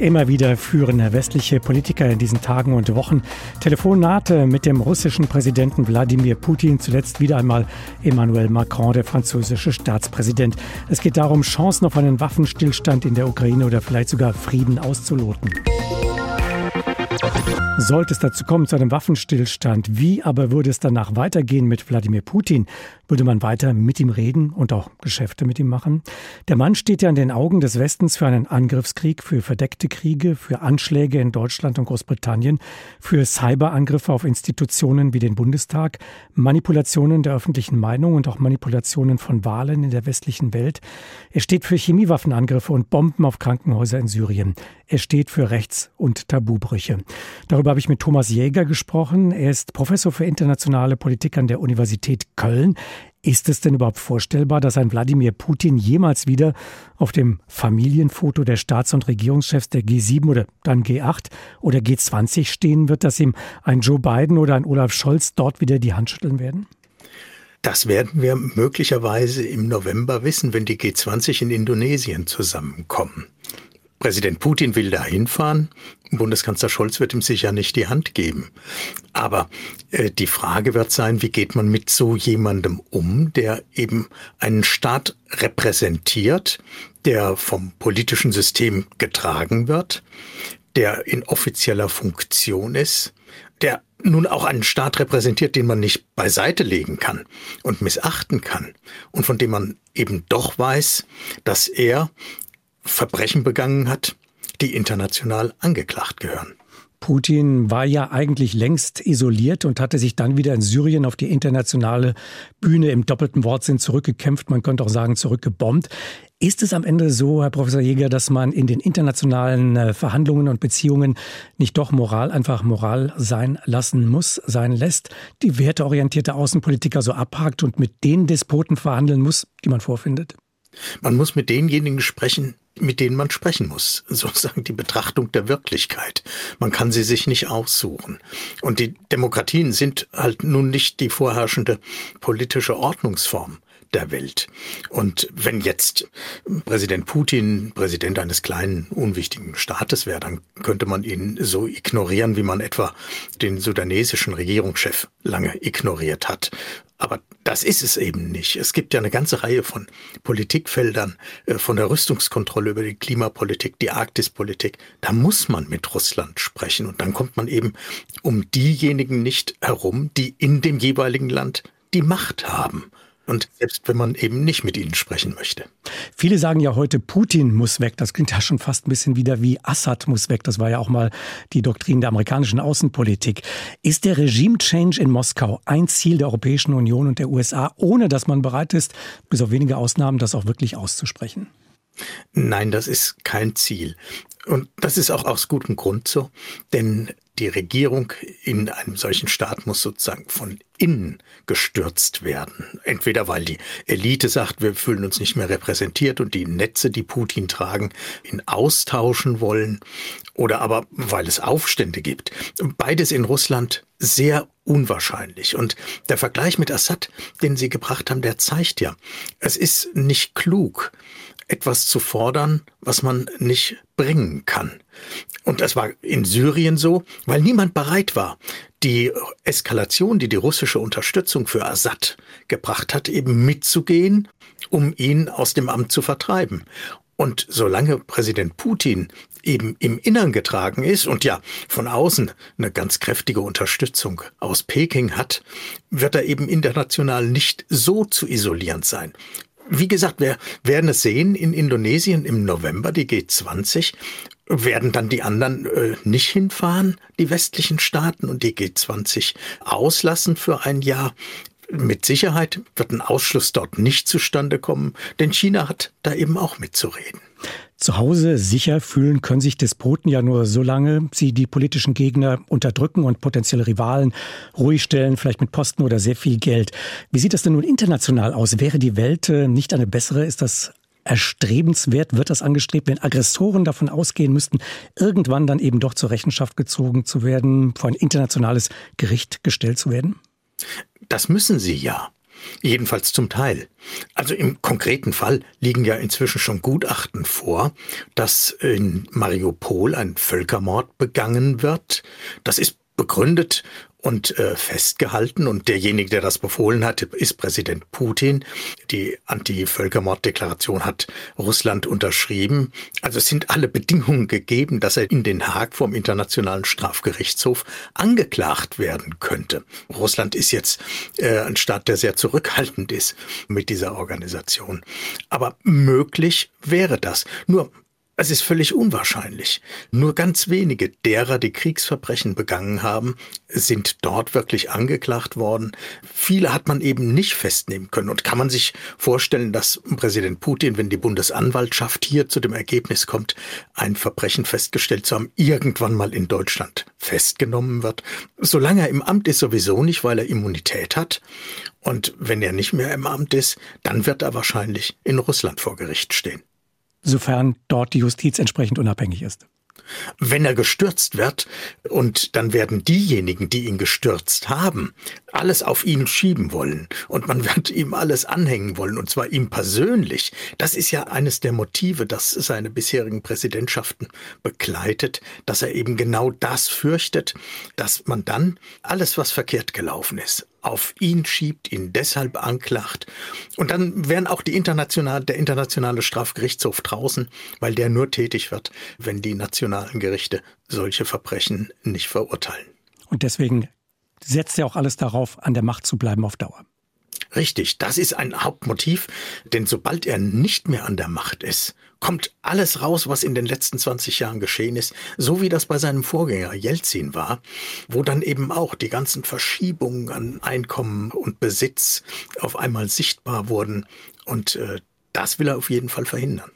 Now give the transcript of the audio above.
Immer wieder führen westliche Politiker in diesen Tagen und Wochen Telefonate mit dem russischen Präsidenten Wladimir Putin, zuletzt wieder einmal Emmanuel Macron, der französische Staatspräsident. Es geht darum, Chancen auf einen Waffenstillstand in der Ukraine oder vielleicht sogar Frieden auszuloten. Sollte es dazu kommen, zu einem Waffenstillstand, wie aber würde es danach weitergehen mit Wladimir Putin? Würde man weiter mit ihm reden und auch Geschäfte mit ihm machen? Der Mann steht ja in den Augen des Westens für einen Angriffskrieg, für verdeckte Kriege, für Anschläge in Deutschland und Großbritannien, für Cyberangriffe auf Institutionen wie den Bundestag, Manipulationen der öffentlichen Meinung und auch Manipulationen von Wahlen in der westlichen Welt. Er steht für Chemiewaffenangriffe und Bomben auf Krankenhäuser in Syrien. Er steht für Rechts- und Tabubrüche. Darüber habe ich mit Thomas Jäger gesprochen. Er ist Professor für internationale Politik an der Universität Köln. Ist es denn überhaupt vorstellbar, dass ein Wladimir Putin jemals wieder auf dem Familienfoto der Staats- und Regierungschefs der G7 oder dann G8 oder G20 stehen wird, dass ihm ein Joe Biden oder ein Olaf Scholz dort wieder die Hand schütteln werden? Das werden wir möglicherweise im November wissen, wenn die G20 in Indonesien zusammenkommen. Präsident Putin will da hinfahren. Bundeskanzler Scholz wird ihm sicher nicht die Hand geben. Aber äh, die Frage wird sein, wie geht man mit so jemandem um, der eben einen Staat repräsentiert, der vom politischen System getragen wird, der in offizieller Funktion ist, der nun auch einen Staat repräsentiert, den man nicht beiseite legen kann und missachten kann und von dem man eben doch weiß, dass er Verbrechen begangen hat, die international angeklagt gehören. Putin war ja eigentlich längst isoliert und hatte sich dann wieder in Syrien auf die internationale Bühne im doppelten Wortsinn zurückgekämpft, man könnte auch sagen zurückgebombt. Ist es am Ende so, Herr Professor Jäger, dass man in den internationalen äh, Verhandlungen und Beziehungen nicht doch Moral einfach Moral sein lassen muss, sein lässt, die werteorientierte Außenpolitiker so abhakt und mit den Despoten verhandeln muss, die man vorfindet? Man muss mit denjenigen sprechen, mit denen man sprechen muss. Sozusagen die Betrachtung der Wirklichkeit. Man kann sie sich nicht aussuchen. Und die Demokratien sind halt nun nicht die vorherrschende politische Ordnungsform der Welt. Und wenn jetzt Präsident Putin Präsident eines kleinen, unwichtigen Staates wäre, dann könnte man ihn so ignorieren, wie man etwa den sudanesischen Regierungschef lange ignoriert hat. Aber das ist es eben nicht. Es gibt ja eine ganze Reihe von Politikfeldern, äh, von der Rüstungskontrolle über die Klimapolitik, die Arktispolitik. Da muss man mit Russland sprechen. Und dann kommt man eben um diejenigen nicht herum, die in dem jeweiligen Land die Macht haben. Und selbst wenn man eben nicht mit ihnen sprechen möchte. Viele sagen ja heute, Putin muss weg. Das klingt ja schon fast ein bisschen wieder wie Assad muss weg. Das war ja auch mal die Doktrin der amerikanischen Außenpolitik. Ist der Regime-Change in Moskau ein Ziel der Europäischen Union und der USA, ohne dass man bereit ist, bis auf wenige Ausnahmen, das auch wirklich auszusprechen? Nein, das ist kein Ziel. Und das ist auch aus gutem Grund so, denn die Regierung in einem solchen Staat muss sozusagen von innen gestürzt werden. Entweder weil die Elite sagt, wir fühlen uns nicht mehr repräsentiert und die Netze, die Putin tragen, ihn austauschen wollen, oder aber weil es Aufstände gibt. Beides in Russland sehr unwahrscheinlich. Und der Vergleich mit Assad, den Sie gebracht haben, der zeigt ja, es ist nicht klug, etwas zu fordern, was man nicht bringen kann. Und das war in Syrien so, weil niemand bereit war, die Eskalation, die die russische Unterstützung für Assad gebracht hat, eben mitzugehen, um ihn aus dem Amt zu vertreiben. Und solange Präsident Putin eben im Innern getragen ist und ja von außen eine ganz kräftige Unterstützung aus Peking hat, wird er eben international nicht so zu isolieren sein. Wie gesagt, wir werden es sehen in Indonesien im November, die G20. Werden dann die anderen äh, nicht hinfahren, die westlichen Staaten, und die G20 auslassen für ein Jahr? Mit Sicherheit wird ein Ausschluss dort nicht zustande kommen, denn China hat da eben auch mitzureden. Zu Hause sicher fühlen können sich Despoten ja nur solange sie die politischen Gegner unterdrücken und potenzielle Rivalen ruhig stellen, vielleicht mit Posten oder sehr viel Geld. Wie sieht das denn nun international aus? Wäre die Welt äh, nicht eine bessere? Ist das erstrebenswert? Wird das angestrebt, wenn Aggressoren davon ausgehen müssten, irgendwann dann eben doch zur Rechenschaft gezogen zu werden, vor ein internationales Gericht gestellt zu werden? Das müssen sie ja. Jedenfalls zum Teil. Also im konkreten Fall liegen ja inzwischen schon Gutachten vor, dass in Mariupol ein Völkermord begangen wird. Das ist begründet und äh, festgehalten. Und derjenige, der das befohlen hat, ist Präsident Putin. Die Anti-Völkermord-Deklaration hat Russland unterschrieben. Also es sind alle Bedingungen gegeben, dass er in Den Haag vom Internationalen Strafgerichtshof angeklagt werden könnte. Russland ist jetzt äh, ein Staat, der sehr zurückhaltend ist mit dieser Organisation. Aber möglich wäre das. Nur es ist völlig unwahrscheinlich. Nur ganz wenige derer, die Kriegsverbrechen begangen haben, sind dort wirklich angeklagt worden. Viele hat man eben nicht festnehmen können. Und kann man sich vorstellen, dass Präsident Putin, wenn die Bundesanwaltschaft hier zu dem Ergebnis kommt, ein Verbrechen festgestellt zu haben, irgendwann mal in Deutschland festgenommen wird? Solange er im Amt ist, sowieso nicht, weil er Immunität hat. Und wenn er nicht mehr im Amt ist, dann wird er wahrscheinlich in Russland vor Gericht stehen sofern dort die Justiz entsprechend unabhängig ist. Wenn er gestürzt wird und dann werden diejenigen, die ihn gestürzt haben, alles auf ihn schieben wollen und man wird ihm alles anhängen wollen und zwar ihm persönlich. Das ist ja eines der Motive, das seine bisherigen Präsidentschaften begleitet, dass er eben genau das fürchtet, dass man dann alles, was verkehrt gelaufen ist, auf ihn schiebt, ihn deshalb anklagt. Und dann wären auch die internationale, der internationale Strafgerichtshof draußen, weil der nur tätig wird, wenn die nationalen Gerichte solche Verbrechen nicht verurteilen. Und deswegen setzt er auch alles darauf, an der Macht zu bleiben auf Dauer. Richtig, das ist ein Hauptmotiv, denn sobald er nicht mehr an der Macht ist, kommt alles raus, was in den letzten 20 Jahren geschehen ist, so wie das bei seinem Vorgänger Jelzin war, wo dann eben auch die ganzen Verschiebungen an Einkommen und Besitz auf einmal sichtbar wurden und äh, das will er auf jeden Fall verhindern.